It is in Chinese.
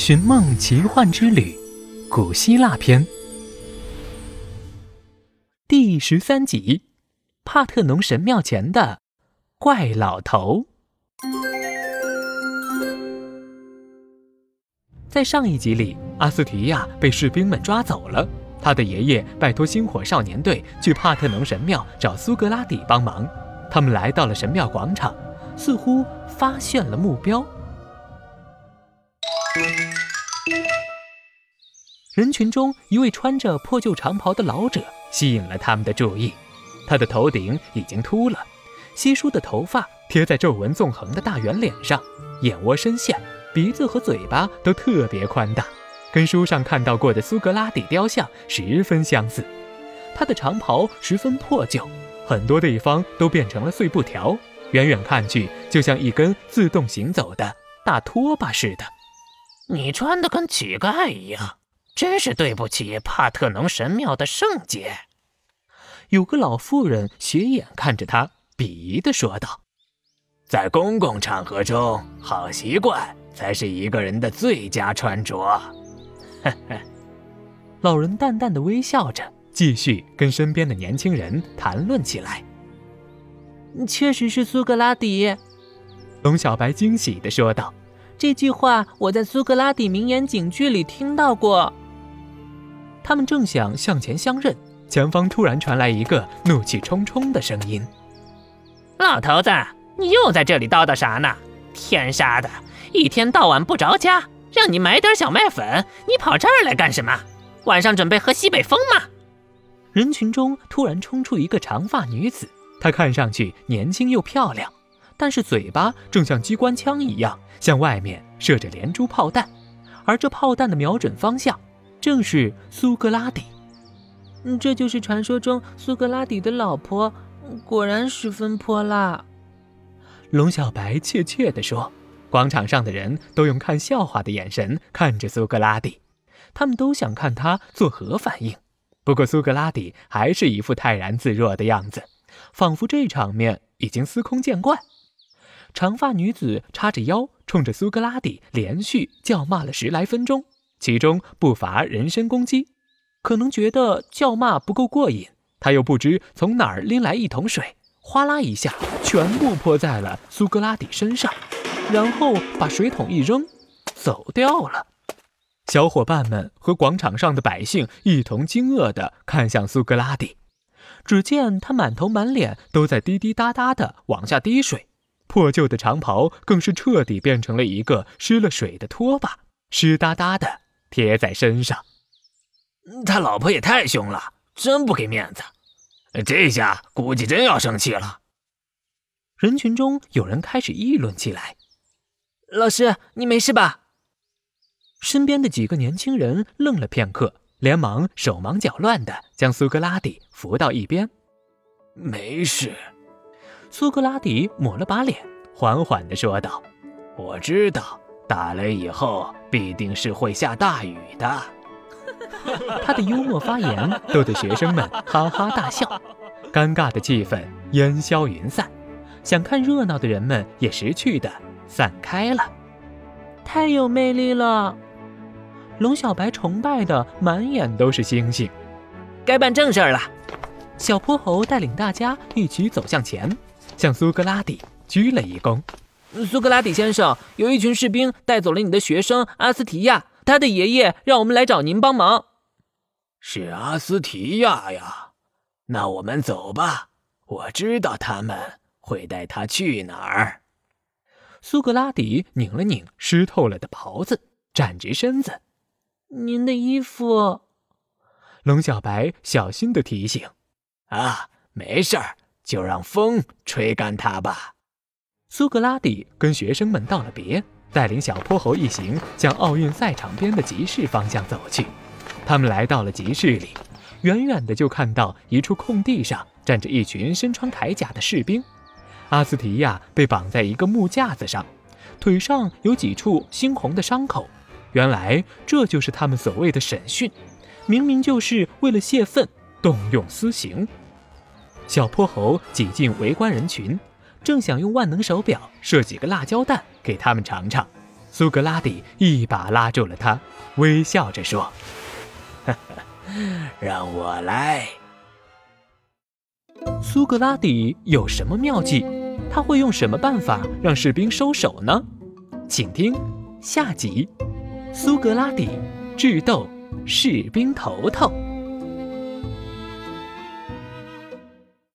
寻梦奇幻之旅》古希腊篇第十三集：帕特农神庙前的怪老头。在上一集里，阿斯提亚被士兵们抓走了。他的爷爷拜托星火少年队去帕特农神庙找苏格拉底帮忙。他们来到了神庙广场，似乎发现了目标。人群中，一位穿着破旧长袍的老者吸引了他们的注意。他的头顶已经秃了，稀疏的头发贴在皱纹纵横的大圆脸上，眼窝深陷，鼻子和嘴巴都特别宽大，跟书上看到过的苏格拉底雕像十分相似。他的长袍十分破旧，很多地方都变成了碎布条，远远看去就像一根自动行走的大拖把似的。你穿的跟乞丐一样，真是对不起帕特农神庙的圣洁。有个老妇人斜眼看着他，鄙夷地说道：“在公共场合中，好习惯才是一个人的最佳穿着。”呵呵。老人淡淡的微笑着，继续跟身边的年轻人谈论起来。确实是苏格拉底，龙小白惊喜地说道。这句话我在苏格拉底名言警句里听到过。他们正想向前相认，前方突然传来一个怒气冲冲的声音：“老头子，你又在这里叨叨啥呢？天杀的，一天到晚不着家，让你买点小麦粉，你跑这儿来干什么？晚上准备喝西北风吗？”人群中突然冲出一个长发女子，她看上去年轻又漂亮。但是嘴巴正像机关枪一样向外面射着连珠炮弹，而这炮弹的瞄准方向正是苏格拉底。嗯，这就是传说中苏格拉底的老婆，果然十分泼辣。龙小白怯怯地说。广场上的人都用看笑话的眼神看着苏格拉底，他们都想看他作何反应。不过苏格拉底还是一副泰然自若的样子，仿佛这场面已经司空见惯。长发女子叉着腰，冲着苏格拉底连续叫骂了十来分钟，其中不乏人身攻击。可能觉得叫骂不够过瘾，她又不知从哪儿拎来一桶水，哗啦一下全部泼在了苏格拉底身上，然后把水桶一扔，走掉了。小伙伴们和广场上的百姓一同惊愕地看向苏格拉底，只见他满头满脸都在滴滴答答地往下滴水。破旧的长袍更是彻底变成了一个湿了水的拖把，湿哒哒的贴在身上。他老婆也太凶了，真不给面子。这下估计真要生气了。人群中有人开始议论起来：“老师，你没事吧？”身边的几个年轻人愣了片刻，连忙手忙脚乱的将苏格拉底扶到一边。“没事。”苏格拉底抹了把脸，缓缓地说道：“我知道打雷以后必定是会下大雨的。”他的幽默发言逗得学生们哈哈大笑，尴尬的气氛烟消云散，想看热闹的人们也识趣的散开了。太有魅力了！龙小白崇拜的满眼都是星星。该办正事儿了。小泼猴带领大家一起走向前。向苏格拉底鞠了一躬。苏格拉底先生，有一群士兵带走了你的学生阿斯提亚，他的爷爷让我们来找您帮忙。是阿斯提亚呀，那我们走吧。我知道他们会带他去哪儿。苏格拉底拧了拧湿透了的袍子，站直身子。您的衣服。龙小白小心的提醒。啊，没事儿。就让风吹干它吧。苏格拉底跟学生们道了别，带领小泼猴一行向奥运赛场边的集市方向走去。他们来到了集市里，远远的就看到一处空地上站着一群身穿铠甲的士兵。阿斯提亚被绑在一个木架子上，腿上有几处猩红的伤口。原来这就是他们所谓的审讯，明明就是为了泄愤，动用私刑。小泼猴挤进围观人群，正想用万能手表射几个辣椒弹给他们尝尝，苏格拉底一把拉住了他，微笑着说：“让我来。”苏格拉底有什么妙计？他会用什么办法让士兵收手呢？请听下集：苏格拉底智斗士兵头头。